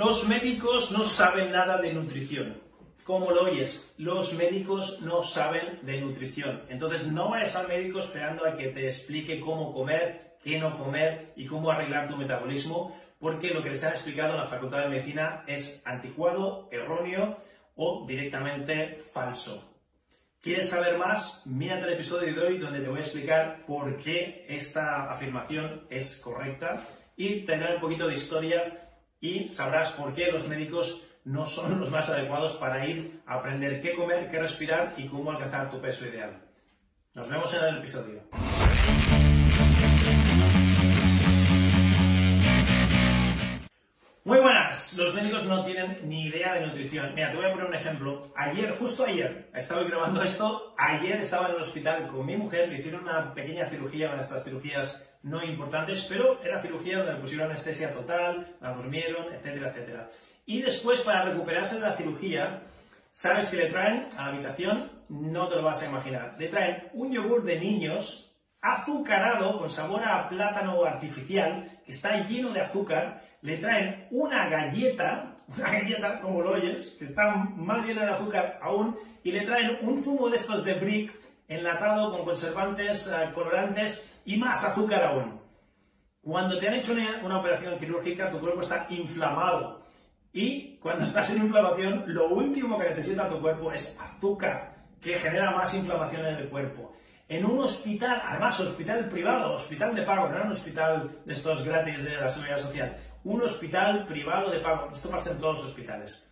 Los médicos no saben nada de nutrición. ¿Cómo lo oyes? Los médicos no saben de nutrición. Entonces no vayas al médico esperando a que te explique cómo comer, qué no comer y cómo arreglar tu metabolismo, porque lo que les han explicado en la Facultad de Medicina es anticuado, erróneo o directamente falso. ¿Quieres saber más? Mírate el episodio de hoy donde te voy a explicar por qué esta afirmación es correcta y tendré un poquito de historia y sabrás por qué los médicos no son los más adecuados para ir a aprender qué comer, qué respirar y cómo alcanzar tu peso ideal. Nos vemos en el episodio. Muy buenas, los médicos no tienen ni idea de nutrición. Mira, te voy a poner un ejemplo. Ayer, justo ayer, estaba grabando esto, ayer estaba en el hospital con mi mujer, le hicieron una pequeña cirugía, una de estas cirugías no importantes, pero era cirugía donde le pusieron anestesia total, la durmieron, etcétera, etcétera. Y después, para recuperarse de la cirugía, ¿sabes que le traen a la habitación? No te lo vas a imaginar. Le traen un yogur de niños azucarado con sabor a plátano artificial, que está lleno de azúcar. Le traen una galleta, una galleta, como lo oyes, que está más llena de azúcar aún, y le traen un zumo de estos de brick enlatado con conservantes, eh, colorantes y más azúcar aún. Cuando te han hecho una, operación quirúrgica, tu cuerpo está inflamado. Y cuando estás en inflamación, lo último que necesita tu cuerpo es azúcar, que genera más inflamación en el cuerpo. En un hospital, además hospital privado, hospital de pago, no era un hospital de estos gratis de la seguridad social, un hospital privado de pago. Esto pasa en todos los hospitales.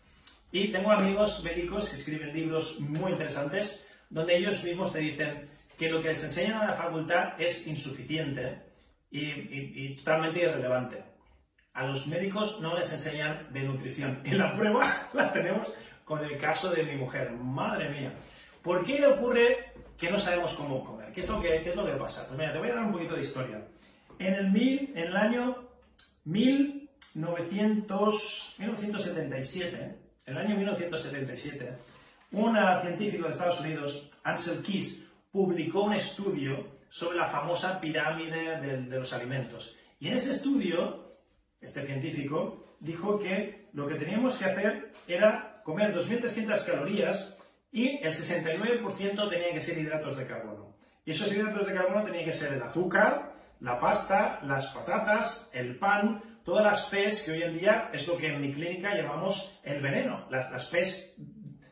Y tengo amigos médicos que escriben libros muy interesantes donde ellos mismos te dicen que lo que les enseñan en la facultad es insuficiente y, totalmente irrelevante. A los médicos no les enseñan de nutrición. Y la prueba la tenemos con el caso de mi mujer. Madre mía. ¿Por qué ocurre que no sabemos cómo comer? ¿Qué es lo que, es lo que pasa? Pues mira, te voy a dar un poquito de historia. En el, mil, en el año 1900, 1977, en el año 1977, un científico de Estados Unidos, Ansel Keys, publicó un estudio sobre la famosa pirámide de, los alimentos. Y en ese estudio, este científico dijo que lo que teníamos que hacer era comer 2.300 calorías y el 69% tenía que ser hidratos de carbono. Y esos hidratos de carbono tenían que ser el azúcar, la pasta, las patatas, el pan, todas las PES que hoy en día es lo que en mi clínica llamamos el veneno, las, las PES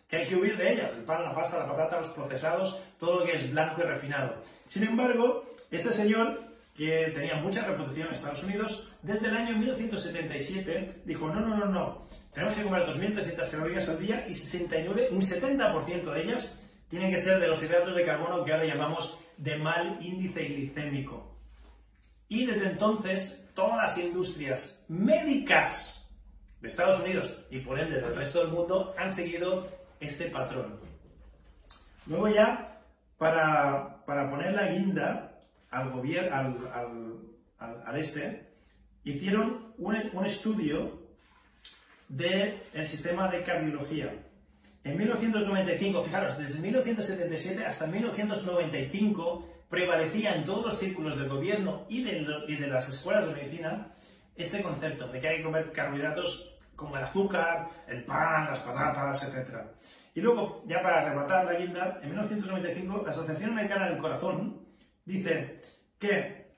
que hay que huir de ellas, el pan, la pasta, la patata, los procesados, todo lo que es blanco y refinado. Sin embargo, este señor, que tenía mucha reputación en Estados Unidos, desde el año 1977 dijo, no, no, no, no, tenemos que comer 2.300 calorías al día y 69, un 70% de ellas tienen que ser de los hidratos de carbono que ahora llamamos de mal índice glicémico. Y desde entonces, todas las industrias médicas de Estados Unidos y por ende del resto del mundo han seguido este patrón. Luego ya, para, poner la guinda al gobierno, al, este, hicieron un, estudio del sistema de cardiología. En 1995, fijaros, desde 1977 hasta 1995 prevalecía en todos los círculos del gobierno y de, y de las escuelas de medicina este concepto de que hay que comer carbohidratos como el azúcar, el pan, las patatas, etc. Y luego, ya para rematar la guinda, en 1995 la Asociación Americana del Corazón dice que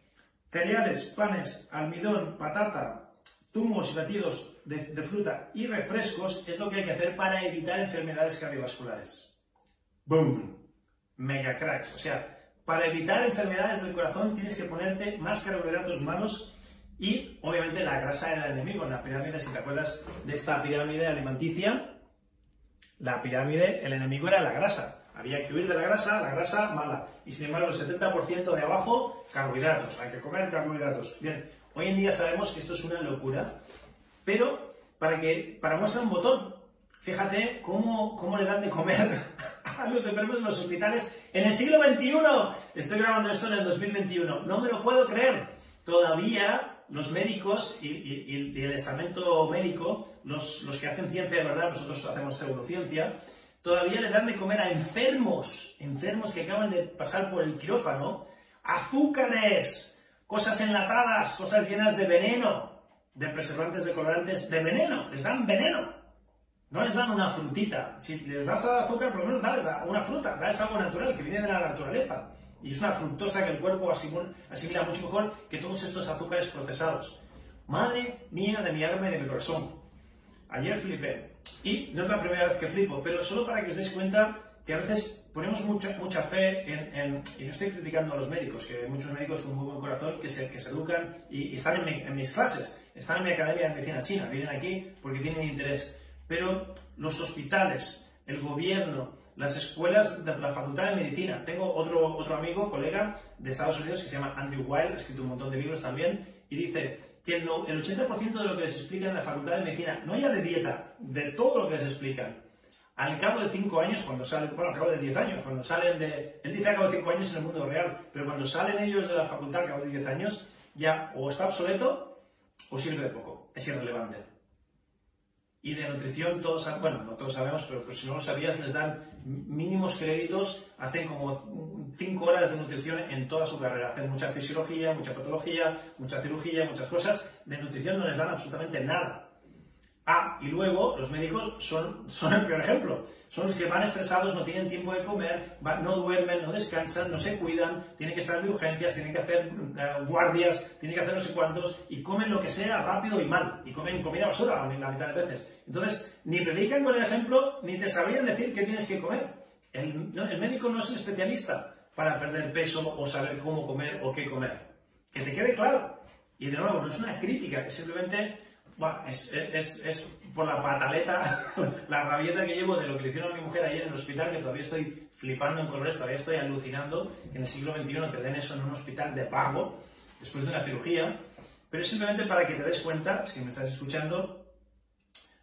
cereales, panes, almidón, patata, zumos y batidos de, de, fruta y refrescos es lo que hay que hacer para evitar enfermedades cardiovasculares. ¡Boom! Mega cracks. O sea, para evitar enfermedades del corazón tienes que ponerte más carbohidratos malos y obviamente la grasa era el enemigo. En la pirámide, si te acuerdas de esta pirámide alimenticia, la pirámide, el enemigo era la grasa. Había que huir de la grasa, la grasa mala. Y sin embargo, el 70% de abajo, carbohidratos. Hay que comer carbohidratos. Bien, hoy en día sabemos que esto es una locura, pero para que para muestra un botón, fíjate cómo, cómo le dan de comer a los enfermos en los hospitales en el siglo XXI. Estoy grabando esto en el 2021. No me lo puedo creer. Todavía los médicos y, el estamento médico, los, los, que hacen ciencia de verdad, nosotros hacemos pseudociencia, todavía le dan de comer a enfermos, enfermos que acaban de pasar por el quirófano, azúcares, cosas enlatadas, cosas llenas de veneno, de preservantes, de colorantes, de veneno, les dan veneno. No les dan una frutita. Si les das azúcar, por lo menos dales una fruta, dales algo natural, que viene de la naturaleza. Y es una fructosa que el cuerpo asimila mucho mejor que todos estos azúcares procesados. Madre mía de mi alma y de mi corazón. Ayer flipé. Y no es la primera vez que flipo, pero solo para que os deis cuenta que a veces ponemos mucha, mucha fe en, Y no estoy criticando a los médicos, que hay muchos médicos con muy buen corazón que se, que se educan y, están en, en, mis clases, están en mi academia de medicina china, vienen aquí porque tienen interés. Pero los hospitales, el gobierno, las escuelas de la Facultad de Medicina. Tengo otro, otro amigo, colega de Estados Unidos que se llama Andrew Weil, ha escrito un montón de libros también, y dice que el, 80% de lo que les explican en la Facultad de Medicina, no ya de dieta, de todo lo que les explican, al cabo de 5 años, cuando salen, bueno, al cabo de 10 años, cuando salen de, él dice al cabo de 5 años en el mundo real, pero cuando salen ellos de la facultad al cabo de 10 años, ya o está obsoleto o sirve de poco, es irrelevante. Y de nutrición todos, bueno, no todos sabemos, pero pues si no lo sabías, les dan mínimos créditos, hacen como 5 horas de nutrición en toda su carrera. Hacen mucha fisiología, mucha patología, mucha cirugía, muchas cosas. De nutrición no les dan absolutamente nada. Ah, y luego los médicos son, son el peor ejemplo. Son los que van estresados, no tienen tiempo de comer, no duermen, no descansan, no se cuidan, tienen que estar de urgencias, tienen que hacer eh, guardias, tienen que hacer no sé cuántos, y comen lo que sea rápido y mal, y comen comida basura la mitad de veces. Entonces, ni predican con el ejemplo, ni te sabrían decir qué tienes que comer. El, el médico no es el especialista para perder peso o saber cómo comer o qué comer. Que te quede claro. Y de nuevo, no es una crítica, es simplemente es, es, es, por la pataleta, la rabieta que llevo de lo que le hicieron a mi mujer ayer en el hospital, que todavía estoy flipando en colores, todavía estoy alucinando en el siglo XXI te den eso en un hospital de pago, después de una cirugía, pero es simplemente para que te des cuenta, si me estás escuchando,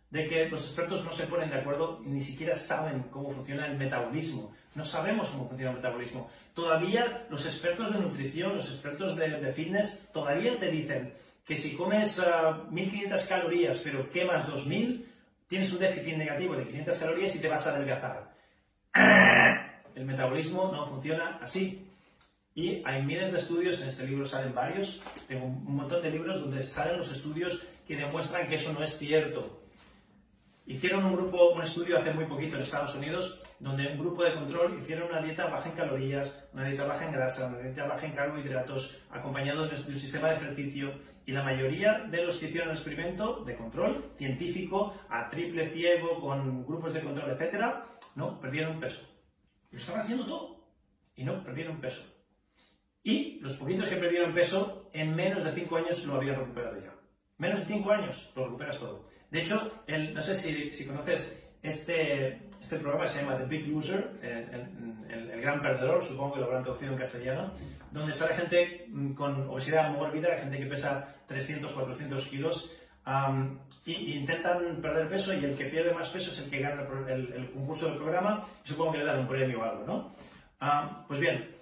de que los expertos no se ponen de acuerdo ni siquiera saben cómo funciona el metabolismo. No sabemos cómo funciona el metabolismo. Todavía los expertos de nutrición, los expertos de fitness, todavía te dicen, que si comes 1.500 ah, calorías pero quemas 2.000, tienes un déficit negativo de 500 calorías y te vas a adelgazar. El metabolismo no funciona así. Y hay miles de estudios, en este libro salen varios, tengo un montón de libros donde salen los estudios que demuestran que eso no es cierto. Hicieron un grupo, un estudio hace muy poquito en Estados Unidos, donde un grupo de control hicieron una dieta baja en calorías, una dieta baja en grasa, una dieta baja en carbohidratos, acompañado de un sistema de ejercicio, y la mayoría de los que hicieron el experimento de control científico, a triple ciego, con grupos de control, etcétera, no, perdieron peso. Lo estaban haciendo todo, y no, perdieron peso. Y los poquitos que perdieron peso, en menos de 5 años lo habían recuperado ya. Menos de 5 años lo recuperas todo. De hecho, el, no sé si, conoces este, este programa, se llama The Big Loser, el, gran perdedor, supongo que lo habrán traducido en castellano, donde sale gente mm, con obesidad mórbida, gente que pesa 300, 400 kilos, y, intentan perder peso y el que pierde más peso es el que gana el, concurso del programa y supongo que le dan un premio o algo, ¿no? pues bien,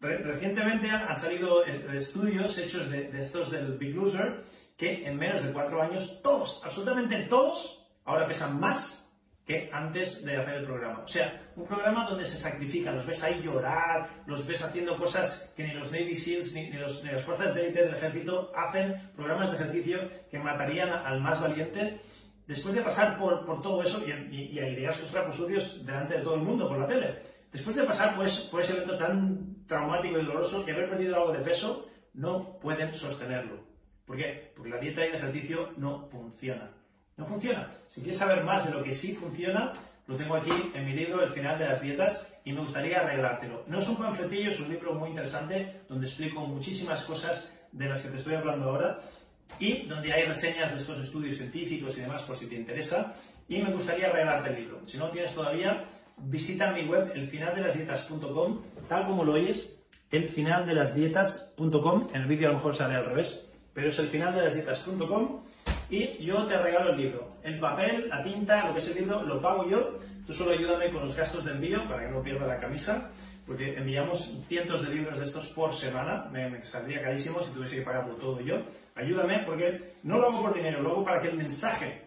recientemente han salido eh, estudios hechos de, estos del Big Loser que en menos de cuatro años todos, absolutamente todos, ahora pesan más que antes de hacer el programa. O sea, un programa donde se sacrifican, los ves ahí llorar, los ves haciendo cosas que ni los Navy SEALs ni, las fuerzas de élite del ejército hacen, programas de ejercicio que matarían al más valiente. Después de pasar por, todo eso y, y, y airear sus trapos sucios delante de todo el mundo por la tele, después de pasar pues, por ese evento tan traumático y doloroso que haber perdido algo de peso, no pueden sostenerlo. ¿Por qué? Porque la dieta y el ejercicio no funciona. No funciona. Si quieres saber más de lo que sí funciona, lo tengo aquí en mi libro El final de las dietas y me gustaría arreglártelo. No es un panfletillo, es un libro muy interesante donde explico muchísimas cosas de las que te estoy hablando ahora y donde hay reseñas de estos estudios científicos y demás por si te interesa y me gustaría regalarte el libro. Si no lo tienes todavía, visita mi web, elfinaldelasdietas.com, tal como lo oyes, elfinaldelasdietas.com. En el vídeo a lo mejor sale al revés, pero es elfinaldelasdietas.com y yo te regalo el libro. El papel, la tinta, lo que es el libro, lo pago yo. Tú solo ayúdame con los gastos de envío para que no pierda la camisa, porque enviamos cientos de libros de estos por semana. Me, me saldría carísimo si tuviese que pagarlo todo yo. Ayúdame porque no lo hago por dinero, lo hago para que el mensaje,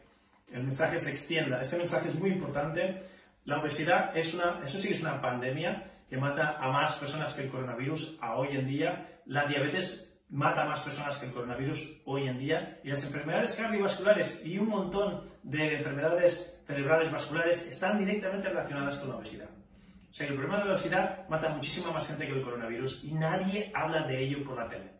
el mensaje se extienda. Este mensaje es muy importante. La obesidad es una, eso sí es una pandemia que mata a más personas que el coronavirus a hoy en día. La diabetes mata a más personas que el coronavirus hoy en día y las enfermedades cardiovasculares y un montón de enfermedades cerebrales vasculares están directamente relacionadas con la obesidad. O sea, el problema de la obesidad mata a muchísima más gente que el coronavirus y nadie habla de ello por la tele.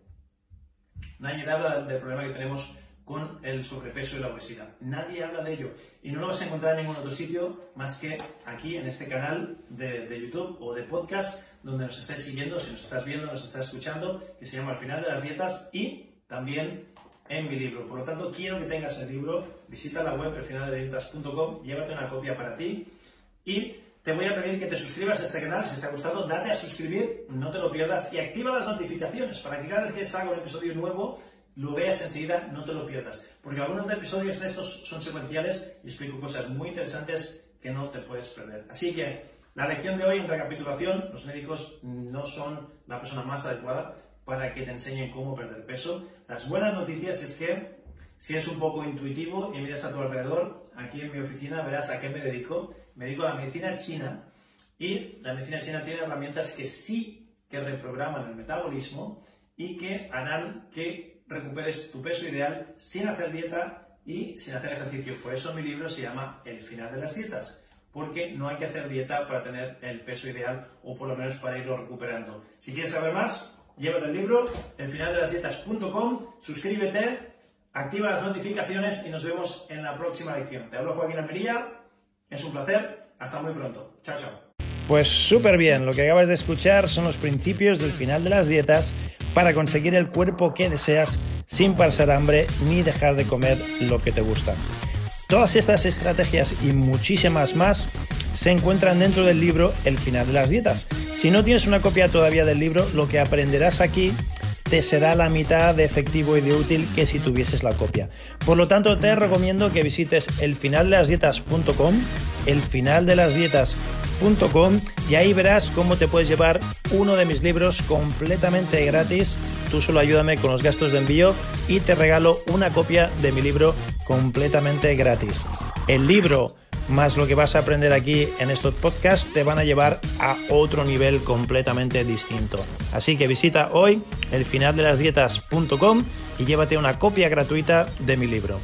Nadie habla del problema que tenemos con el sobrepeso y la obesidad. Nadie habla de ello y no lo vas a encontrar en ningún otro sitio más que aquí en este canal de, de YouTube o de podcast donde nos estés siguiendo, si nos estás viendo, nos estás escuchando, que se llama Al final de las dietas y también en mi libro. Por lo tanto, quiero que tengas el libro, visita la web elfinaldelasdietas.com, llévate una copia para ti y te voy a pedir que te suscribas a este canal, si te ha gustado, date a suscribir, no te lo pierdas y activa las notificaciones para que cada vez que salga un episodio nuevo lo veas enseguida, no te lo pierdas. Porque algunos episodios de estos son secuenciales y explico cosas muy interesantes que no te puedes perder. Así que la lección de hoy, en recapitulación, los médicos no son la persona más adecuada para que te enseñen cómo perder peso. Las buenas noticias es que si eres un poco intuitivo y miras a tu alrededor, aquí en mi oficina verás a qué me dedico. Me dedico a la medicina china y la medicina china tiene herramientas que sí que reprograman el metabolismo y que harán que recuperes tu peso ideal sin hacer dieta y sin hacer ejercicio. Por eso mi libro se llama El final de las dietas porque no hay que hacer dieta para tener el peso ideal o por lo menos para irlo recuperando. Si quieres saber más, llévate el libro, elfinaldelasdietas.com, suscríbete, activa las notificaciones y nos vemos en la próxima lección. Te hablo Joaquín Almería, es un placer, hasta muy pronto. Chao, chao. Pues súper bien, lo que acabas de escuchar son los principios del final de las dietas para conseguir el cuerpo que deseas sin pasar hambre ni dejar de comer lo que te gusta. Todas estas estrategias y muchísimas más se encuentran dentro del libro El final de las dietas. Si no tienes una copia todavía del libro, lo que aprenderás aquí te será la mitad de efectivo y de útil que si tuvieses la copia. Por lo tanto, te recomiendo que visites elfinaldelasdietas.com, elfinaldelasdietas.com y ahí verás cómo te puedes llevar uno de mis libros completamente gratis. Tú solo ayúdame con los gastos de envío y te regalo una copia de mi libro completamente gratis. El libro más lo que vas a aprender aquí en estos podcasts te van a llevar a otro nivel completamente distinto. Así que visita hoy elfinaldelasdietas.com y llévate una copia gratuita de mi libro.